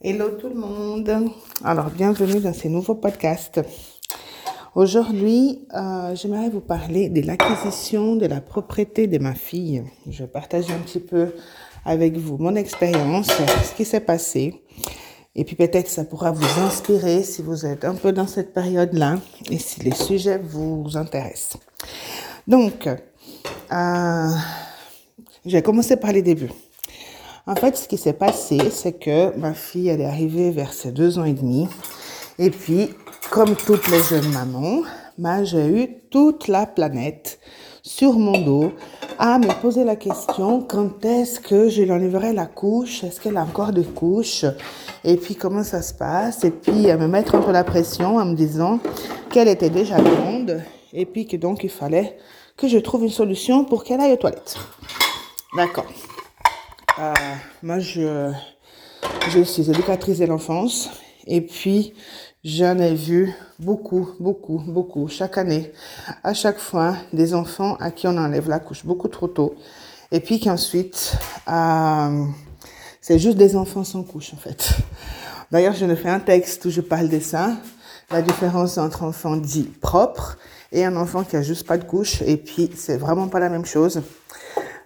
Hello tout le monde. Alors, bienvenue dans ce nouveau podcast. Aujourd'hui, euh, j'aimerais vous parler de l'acquisition de la propriété de ma fille. Je vais partager un petit peu avec vous mon expérience, ce qui s'est passé. Et puis peut-être ça pourra vous inspirer si vous êtes un peu dans cette période-là et si les sujets vous intéressent. Donc, euh, je vais commencer par les débuts. En fait, ce qui s'est passé, c'est que ma fille, elle est arrivée vers ses deux ans et demi. Et puis, comme toutes les jeunes mamans, bah, j'ai eu toute la planète sur mon dos à me poser la question quand est-ce que je lui enlèverai la couche? Est-ce qu'elle a encore des couches? Et puis comment ça se passe? Et puis à me mettre peu la pression en me disant qu'elle était déjà grande et puis que donc il fallait que je trouve une solution pour qu'elle aille aux toilettes. D'accord. Euh, moi, je, je suis éducatrice de l'enfance et puis j'en ai vu beaucoup, beaucoup, beaucoup chaque année. À chaque fois, des enfants à qui on enlève la couche beaucoup trop tôt et puis qu'ensuite, euh, c'est juste des enfants sans couche en fait. D'ailleurs, je ne fais un texte où je parle de ça, la différence entre enfant dit propre et un enfant qui a juste pas de couche et puis c'est vraiment pas la même chose.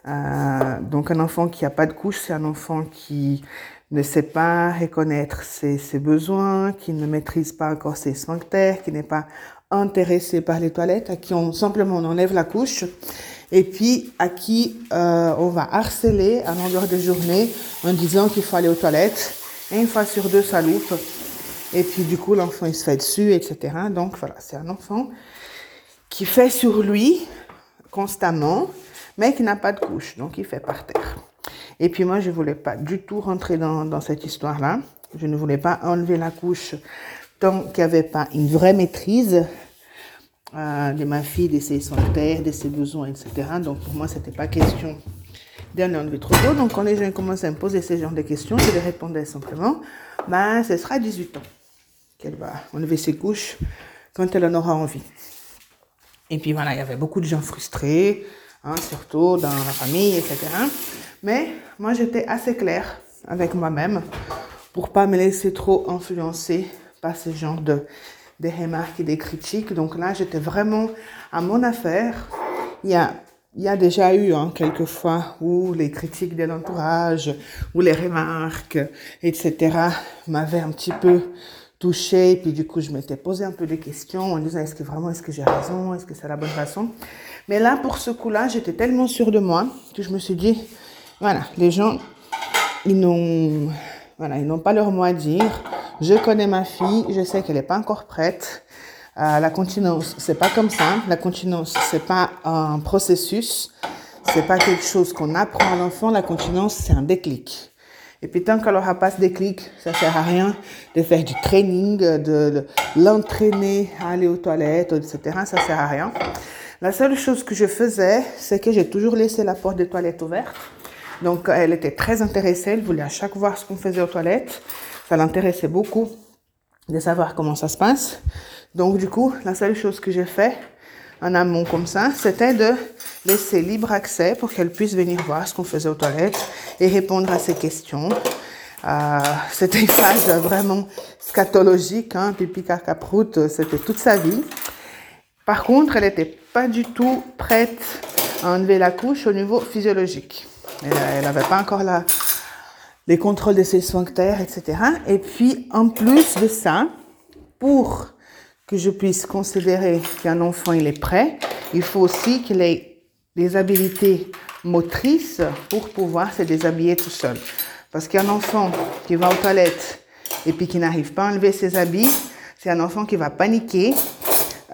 Euh, donc un enfant qui n'a pas de couche, c'est un enfant qui ne sait pas reconnaître ses, besoins, qui ne maîtrise pas encore ses sphincters, qui n'est pas intéressé par les toilettes, à qui on simplement enlève la couche, et puis à qui euh, on va harceler à longueur de journée en disant qu'il faut aller aux toilettes, et une fois sur deux ça loupe, et puis du coup l'enfant il se fait dessus, etc. Donc voilà, c'est un enfant qui fait sur lui constamment, mais qui n'a pas de couche, donc il fait par terre. Et puis moi, je voulais pas du tout rentrer dans, cette histoire-là. Je ne voulais pas enlever la couche tant qu'il n'y avait pas une vraie maîtrise euh, de ma fille, de ses sphincters, de ses besoins, etc. Donc pour moi, c'était pas question d'en enlever trop tôt. Donc quand les gens commencent à me poser ce genre de questions, je les répondais simplement, ben, ce sera à 18 ans qu'elle va enlever ses couches quand elle en aura envie. Et puis voilà, il y avait beaucoup de gens frustrés, hein, surtout dans la famille, etc. Mais moi, j'étais assez claire avec moi-même pour pas me laisser trop influencer par ce genre de remarques et des critiques. Donc là, j'étais vraiment à mon affaire. Il y a, il y a déjà eu hein, quelques fois où les critiques de l'entourage, ou les remarques, etc., m'avaient un petit peu touchée. Puis du coup, je m'étais posé un peu des questions en disant est-ce que vraiment, est-ce que j'ai raison, est-ce que c'est la bonne façon? Mais là, pour ce coup-là, j'étais tellement sûre de moi que je me suis dit, voilà, les gens, ils n'ont, voilà, pas leur mot à dire. Je connais ma fille, je sais qu'elle n'est pas encore prête. Euh, la continence, c'est pas comme ça. La continence, c'est pas un processus. C'est pas quelque chose qu'on apprend à l'enfant. La continence, c'est un déclic. Et puis tant qu'elle n'aura pas ce déclic, ça sert à rien de faire du training, de, l'entraîner à aller aux toilettes, etc. Ça sert à rien. La seule chose que je faisais, c'est que j'ai toujours laissé la porte des toilettes ouverte. Donc, elle était très intéressée. Elle voulait à chaque fois voir ce qu'on faisait aux toilettes. Ça l'intéressait beaucoup de savoir comment ça se passe. Donc, du coup, la seule chose que j'ai fait en amont comme ça, c'était de laisser libre accès pour qu'elle puisse venir voir ce qu'on faisait aux toilettes et répondre à ses questions. Euh, c'était une phase vraiment scatologique, hein, pipi caca prout, c'était toute sa vie. Par contre, elle n'était pas du tout prête à enlever la couche au niveau physiologique. Elle n'avait pas encore la, les contrôles de ses sphincters, etc. Et puis, en plus de ça, pour que je puisse considérer qu'un enfant il est prêt, il faut aussi qu'il ait des habilités motrices pour pouvoir se déshabiller tout seul. Parce qu'un enfant qui va aux toilettes et puis qui n'arrive pas à enlever ses habits, c'est un enfant qui va paniquer,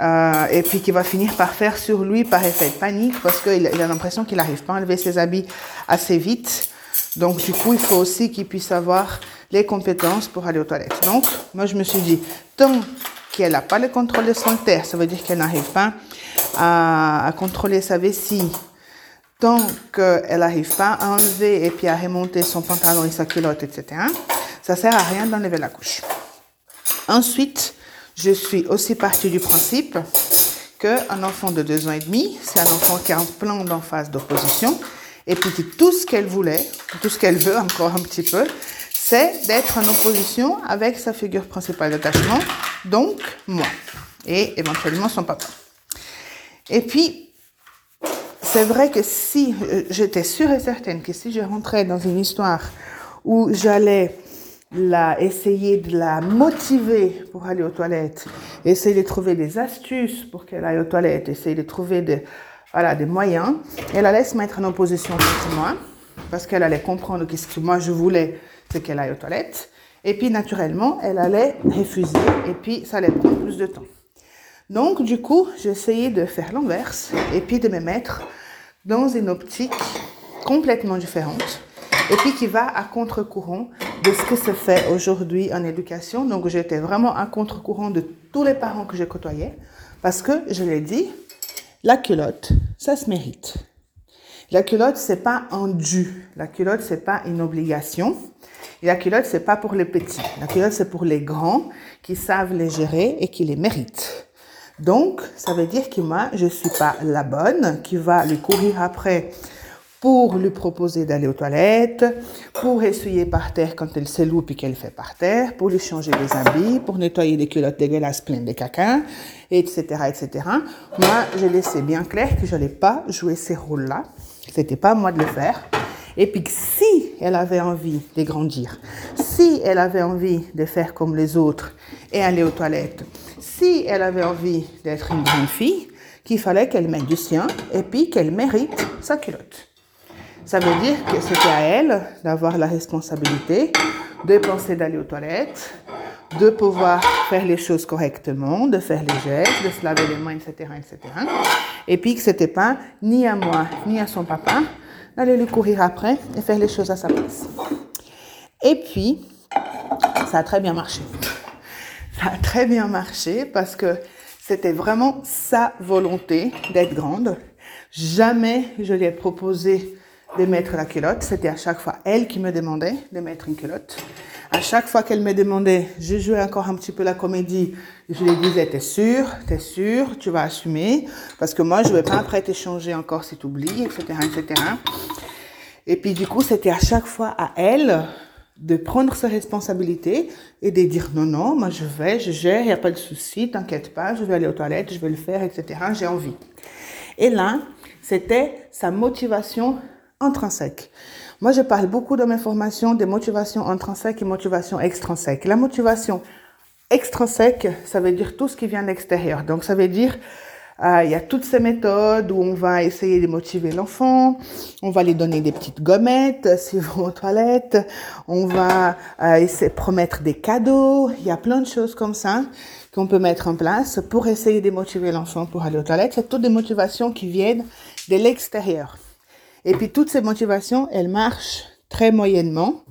euh, et puis qui va finir par faire sur lui par effet de panique parce qu'il a l'impression qu'il n'arrive pas à enlever ses habits assez vite. Donc du coup, il faut aussi qu'il puisse avoir les compétences pour aller aux toilettes. Donc, moi, je me suis dit, tant qu'elle n'a pas le contrôle de son terre, ça veut dire qu'elle n'arrive pas à, contrôler sa vessie, tant qu'elle n'arrive pas à enlever et puis à remonter son pantalon et sa culotte, etc., ça sert à rien d'enlever la couche. Ensuite, je suis aussi partie du principe qu'un enfant de deux ans et demi, c'est un enfant qui a un plan d'emphase d'opposition, et puis tout ce qu'elle voulait, tout ce qu'elle veut encore un petit peu, c'est d'être en opposition avec sa figure principale d'attachement, donc moi, et éventuellement son papa. Et puis, c'est vrai que si euh, j'étais sûre et certaine que si je rentrais dans une histoire où j'allais la, essayer de la motiver pour aller aux toilettes, essayer de trouver des astuces pour qu'elle aille aux toilettes, essayer de trouver des, voilà, des moyens, elle allait se mettre en opposition contre moi, parce qu'elle allait comprendre que ce que moi je voulais, c'est qu'elle aille aux toilettes. Et puis, naturellement, elle allait refuser, et puis ça allait prendre plus de temps. Donc, du coup, j'ai essayé de faire l'inverse, et puis de me mettre dans une optique complètement différente, et puis qui va à contre-courant de ce que se fait aujourd'hui en éducation. Donc, j'étais vraiment à contre-courant de tous les parents que je côtoyais, parce que, je l'ai dit, la culotte, ça se mérite. La culotte, c'est pas un dû. La culotte, c'est pas une obligation. Et la culotte, c'est pas pour les petits. La culotte, c'est pour les grands qui savent les gérer et qui les méritent. Donc, ça veut dire que moi, je suis pas la bonne qui va lui courir après pour lui proposer d'aller aux toilettes, pour essuyer par terre quand elle s'éloupe et qu'elle fait par terre, pour lui changer les habits, pour nettoyer les culottes dégueulasses pleines de caca, etc., etc. Moi, je laissais bien clair que je n'allais pas jouer ces rôles-là. C'était pas à moi de le faire. Et puis si elle avait envie de grandir, si elle avait envie de faire comme les autres et aller aux toilettes, si elle avait envie d'être une grande fille, qu'il fallait qu'elle mette du sien et puis qu'elle mérite sa culotte. Ça veut dire que c'était à elle d'avoir la responsabilité de penser d'aller aux toilettes, de pouvoir faire les choses correctement, de faire les gestes, de se laver les mains, etc., etc. Et puis que c'était pas ni à moi, ni à son papa d'aller lui courir après et faire les choses à sa place. Et puis, ça a très bien marché. Ça a très bien marché parce que c'était vraiment sa volonté d'être grande. Jamais je lui ai proposé de mettre la culotte. C'était à chaque fois elle qui me demandait de mettre une culotte. À chaque fois qu'elle me demandait, je jouais encore un petit peu la comédie. Je lui disais, t'es sûr, t'es sûr, tu vas assumer? Parce que moi, je ne vais pas après t'échanger encore si tu oublies, etc., etc. Et puis, du coup, c'était à chaque fois à elle de prendre sa responsabilité et de dire non, non, moi je vais, je gère, il n'y a pas de souci, t'inquiète pas, je vais aller aux toilettes, je vais le faire, etc. J'ai envie. Et là, c'était sa motivation intrinsèque. Moi, je parle beaucoup dans mes formations de motivation intrinsèque et motivation extrinsèque. La motivation extrinsèque, ça veut dire tout ce qui vient de l'extérieur. Donc, ça veut dire, euh, il y a toutes ces méthodes où on va essayer de motiver l'enfant, on va lui donner des petites gommettes s'il va aux toilettes, on va euh, essayer de promettre des cadeaux, il y a plein de choses comme ça qu'on peut mettre en place pour essayer de motiver l'enfant pour aller aux toilettes. C'est toutes des motivations qui viennent de l'extérieur. Et puis toutes ces motivations, elles marchent très moyennement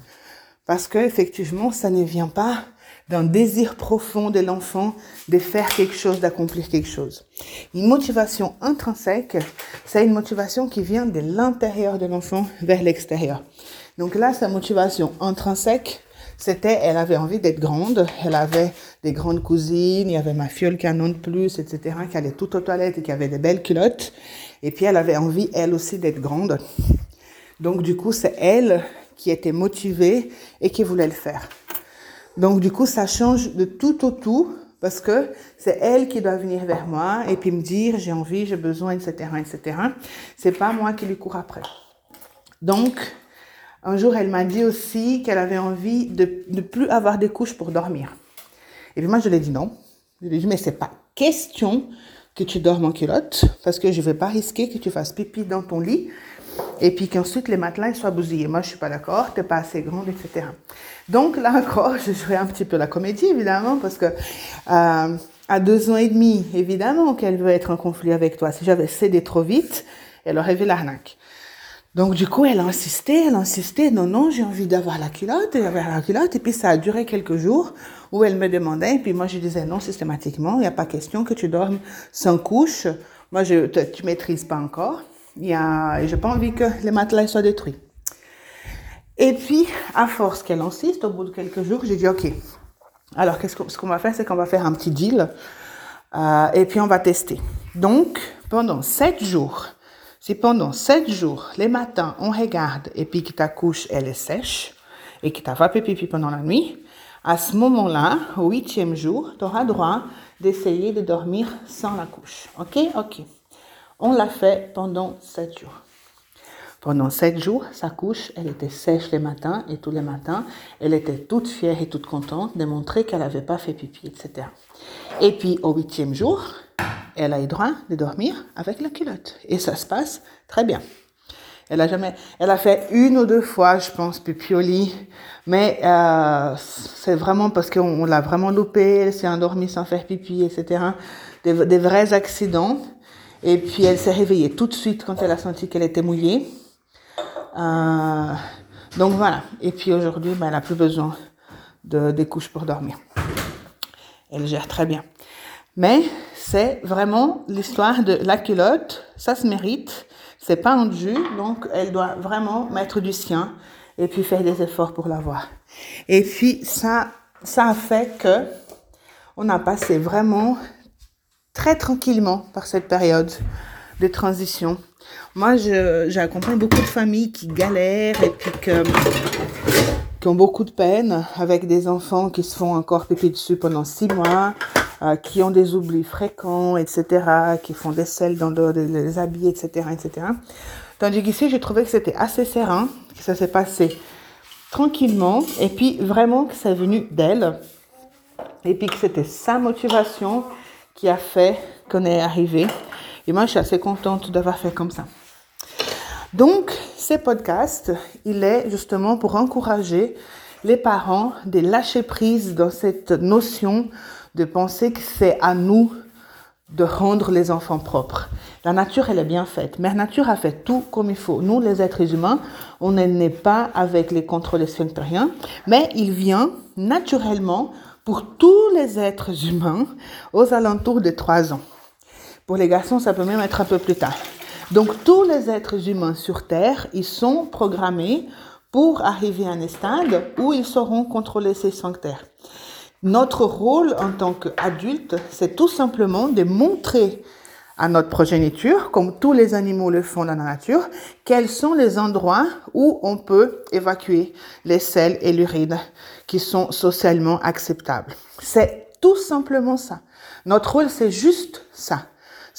parce que effectivement, ça ne vient pas d'un désir profond de l'enfant de faire quelque chose, d'accomplir quelque chose. Une motivation intrinsèque, c'est une motivation qui vient de l'intérieur de l'enfant vers l'extérieur. Donc là, sa motivation intrinsèque, c'était, elle avait envie d'être grande, elle avait des grandes cousines, il y avait ma fiole canon de plus, etc., qui allait tout aux toilettes et qui avait des belles culottes. Et puis elle avait envie, elle aussi, d'être grande. Donc du coup, c'est elle qui était motivée et qui voulait le faire. Donc du coup, ça change de tout au tout parce que c'est elle qui doit venir vers moi et puis me dire j'ai envie, j'ai besoin, etc., etc. C'est pas moi qui lui cours après. Donc, un jour, elle m'a dit aussi qu'elle avait envie de ne plus avoir des couches pour dormir. Et puis moi, je lui ai dit non. Je lui ai dit, mais c'est pas question que tu dormes en culotte, parce que je ne vais pas risquer que tu fasses pipi dans ton lit, et puis qu'ensuite les matelas soient bousillés. Moi, je suis pas d'accord, tu n'es pas assez grande, etc. Donc là encore, je jouais un petit peu la comédie, évidemment, parce que euh, à deux ans et demi, évidemment qu'elle veut être en conflit avec toi. Si j'avais cédé trop vite, elle aurait vu l'arnaque. Donc du coup, elle a insisté, elle a insisté, non, non, j'ai envie d'avoir la culotte, et la culotte. Et puis ça a duré quelques jours où elle me demandait, et puis moi je disais non systématiquement, il n'y a pas question que tu dormes sans couche. Moi, je, tu maîtrises pas encore. Il y a, j'ai pas envie que les matelas soient détruits. Et puis, à force qu'elle insiste, au bout de quelques jours, j'ai dit ok. Alors, qu'est-ce ce qu'on va faire, c'est qu'on va faire un petit deal, euh, et puis on va tester. Donc, pendant sept jours, si pendant sept jours, les matins, on regarde et puis que ta couche, elle est sèche, et que tu fait pipi pendant la nuit, à ce moment-là, au huitième jour, tu auras droit d'essayer de dormir sans la couche. OK OK. On l'a fait pendant sept jours. Pendant sept jours, sa couche, elle était sèche les matins et tous les matins, elle était toute fière et toute contente de montrer qu'elle n'avait pas fait pipi, etc. Et puis au huitième jour, elle a eu droit de dormir avec la culotte. Et ça se passe très bien. Elle a jamais, elle a fait une ou deux fois, je pense, pipi au lit, mais euh, c'est vraiment parce qu'on l'a vraiment loupé, elle s'est endormie sans faire pipi, etc. Des, vrais accidents. Et puis elle s'est réveillée tout de suite quand elle a senti qu'elle était mouillée. Euh, donc voilà. Et puis aujourd'hui, ben, elle n'a plus besoin de, des couches pour dormir. Elle gère très bien. Mais c'est vraiment l'histoire de la culotte. Ça se mérite. C'est pas un jus, donc elle doit vraiment mettre du sien et puis faire des efforts pour l'avoir. Et puis ça, ça a fait que on a passé vraiment très tranquillement par cette période de transition. Moi, j'accompagne beaucoup de familles qui galèrent et puis que, qui ont beaucoup de peine avec des enfants qui se font encore pipi dessus pendant six mois, euh, qui ont des oublis fréquents, etc., qui font des selles dans les habits, etc., etc. Tandis qu'ici, j'ai trouvé que c'était assez serein, que ça s'est passé tranquillement, et puis vraiment que c'est venu d'elle, et puis que c'était sa motivation qui a fait qu'on est arrivé. Et moi, je suis assez contente d'avoir fait comme ça. Donc, ce podcast, il est justement pour encourager les parents de lâcher prise dans cette notion de penser que c'est à nous de rendre les enfants propres. La nature, elle est bien faite. Mère Nature a fait tout comme il faut. Nous, les êtres humains, on n'est pas avec les contrôles sphinctériens, mais il vient naturellement pour tous les êtres humains aux alentours de 3 ans. Pour les garçons, ça peut même être un peu plus tard. Donc tous les êtres humains sur Terre, ils sont programmés pour arriver à un stade où ils sauront contrôler ces sphincters. Notre rôle en tant qu'adulte, c'est tout simplement de montrer à notre progéniture, comme tous les animaux le font dans la nature, quels sont les endroits où on peut évacuer les selles et l'urine qui sont socialement acceptables. C'est tout simplement ça. Notre rôle, c'est juste ça.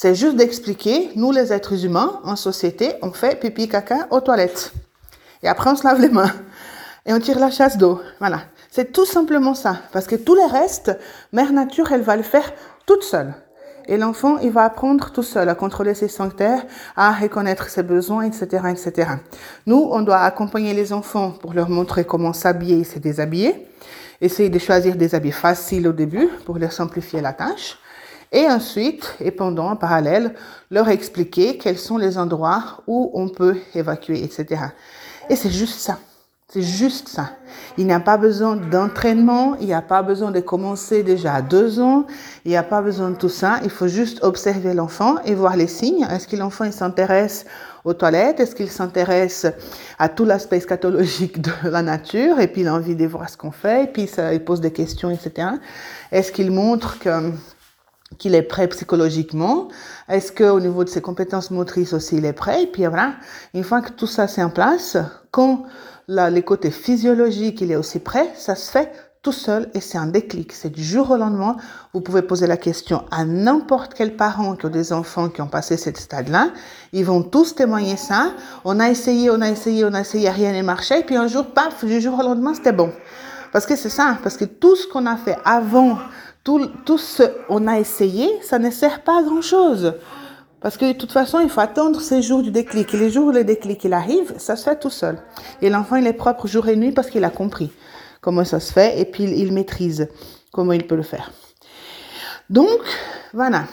C'est juste d'expliquer, nous les êtres humains, en société, on fait pipi caca aux toilettes. Et après, on se lave les mains. Et on tire la chasse d'eau. Voilà. C'est tout simplement ça. Parce que tous les restes, Mère Nature, elle va le faire toute seule. Et l'enfant, il va apprendre tout seul à contrôler ses sphincters, à reconnaître ses besoins, etc., etc. Nous, on doit accompagner les enfants pour leur montrer comment s'habiller et se déshabiller. Essayer de choisir des habits faciles au début pour leur simplifier la tâche. Et ensuite, et pendant, en parallèle, leur expliquer quels sont les endroits où on peut évacuer, etc. Et c'est juste ça. C'est juste ça. Il n'y a pas besoin d'entraînement, il n'y a pas besoin de commencer déjà à deux ans, il n'y a pas besoin de tout ça. Il faut juste observer l'enfant et voir les signes. Est-ce que l'enfant s'intéresse aux toilettes? Est-ce qu'il s'intéresse à tout l'aspect scatologique de la nature? Et puis il a envie de voir ce qu'on fait, et puis ça, il pose des questions, etc. Est-ce qu'il montre que qu'il est prêt psychologiquement Est-ce qu'au niveau de ses compétences motrices aussi, il est prêt? Et puis voilà, une fois que tout ça c'est en place, quand là, les côtés physiologiques, il est aussi prêt, ça se fait tout seul et c'est un déclic. C'est du jour au lendemain. Vous pouvez poser la question à n'importe quel parent qui a des enfants qui ont passé cette stade-là. Ils vont tous témoigner ça. On a essayé, on a essayé, on a essayé, rien n'a marché. Et puis un jour, paf, du jour au lendemain, c'était bon. Parce que c'est ça, parce que tout ce qu'on a fait avant, tout, ce qu'on a essayé, ça ne sert pas à grand-chose. Parce que de toute façon, il faut attendre ces jours du déclic. Et les jours où le déclic il arrive, ça se fait tout seul. Et l'enfant, il est propre jour et nuit parce qu'il a compris comment ça se fait et puis il, maîtrise comment il peut le faire. Donc, voilà.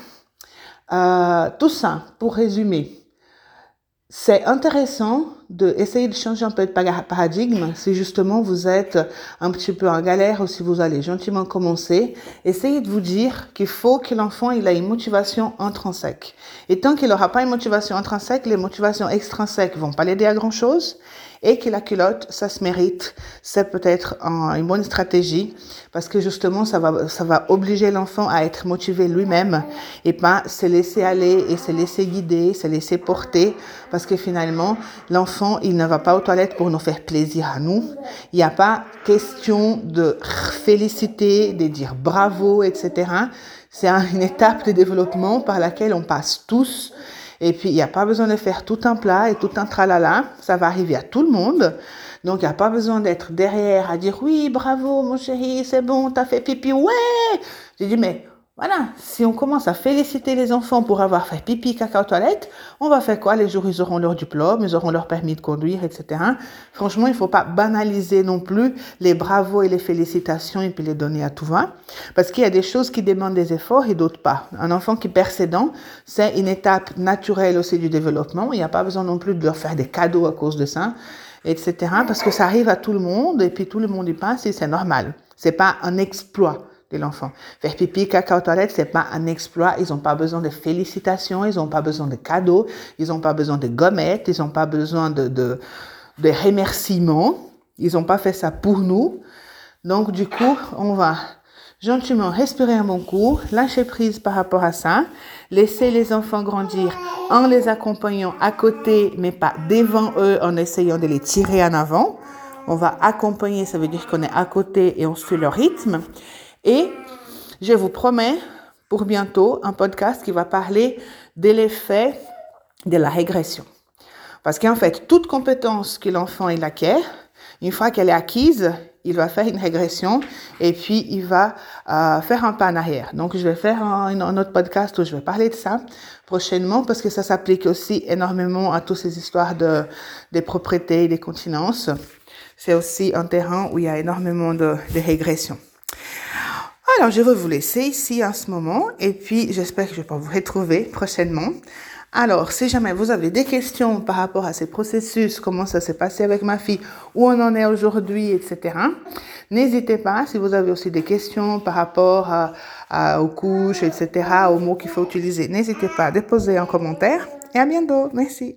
Euh, tout ça, pour résumer, c'est intéressant d'essayer de changer un peu de paradigme si justement vous êtes un petit peu en galère ou si vous allez gentiment commencer. Essayez de vous dire qu'il faut que l'enfant il a une motivation intrinsèque. Et tant qu'il n'aura pas une motivation intrinsèque, les motivations extrinsèques vont pas l'aider à grand chose et que la culotte, ça se mérite. C'est peut-être une bonne stratégie parce que justement, ça va, ça va obliger l'enfant à être motivé lui-même et pas se laisser aller et se laisser guider, se laisser porter parce que finalement, l'enfant il ne va pas aux toilettes pour nous faire plaisir à nous. Il n'y a pas question de féliciter, de dire bravo, etc. C'est une étape de développement par laquelle on passe tous. Et puis, il n'y a pas besoin de faire tout un plat et tout un tralala. Ça va arriver à tout le monde. Donc, il n'y a pas besoin d'être derrière à dire oui, bravo, mon chéri, c'est bon, t'as fait pipi, ouais. J'ai dit, mais voilà, si on commence à féliciter les enfants pour avoir fait pipi, caca aux toilettes, on va faire quoi? Les jours ils auront leur diplôme, ils auront leur permis de conduire, etc. Franchement, il ne faut pas banaliser non plus les bravos et les félicitations et puis les donner à tout va. Parce qu'il y a des choses qui demandent des efforts et d'autres pas. Un enfant qui perd ses dents, c'est une étape naturelle aussi du développement. Il n'y a pas besoin non plus de leur faire des cadeaux à cause de ça, etc. Parce que ça arrive à tout le monde et puis tout le monde y passe et c'est normal. C'est pas un exploit l'enfant. Faire pipi, caca aux toilettes, c'est pas un exploit. Ils n'ont pas besoin de félicitations, ils n'ont pas besoin de cadeaux, ils n'ont pas besoin de gommettes, ils n'ont pas besoin de, de, remerciements. Ils n'ont pas fait ça pour nous. Donc, du coup, on va gentiment respirer un bon coup, lâcher prise par rapport à ça, laisser les enfants grandir en les accompagnant à côté, mais pas devant eux, en essayant de les tirer en avant. On va accompagner, ça veut dire qu'on est à côté et on suit leur rythme. Et je vous promets pour bientôt un podcast qui va parler de l'effet de la régression. Parce qu'en fait, toute compétence que l'enfant acquiert, une fois qu'elle est acquise, il va faire une régression et puis il va euh, faire un pas en arrière. Donc, je vais faire un, autre podcast où je vais parler de ça prochainement parce que ça s'applique aussi énormément à toutes ces histoires de, des propriétés et des continences. C'est aussi un terrain où il y a énormément de, de régression. Alors, je vais vous laisser ici en ce moment et puis j'espère que je peux vous retrouver prochainement. Alors, si jamais vous avez des questions par rapport à ces processus, comment ça s'est passé avec ma fille, où on en est aujourd'hui, etc., n'hésitez pas. Si vous avez aussi des questions par rapport à, aux couches, etc., aux mots qu'il faut utiliser, n'hésitez pas à déposer un commentaire. Et à bientôt. Merci.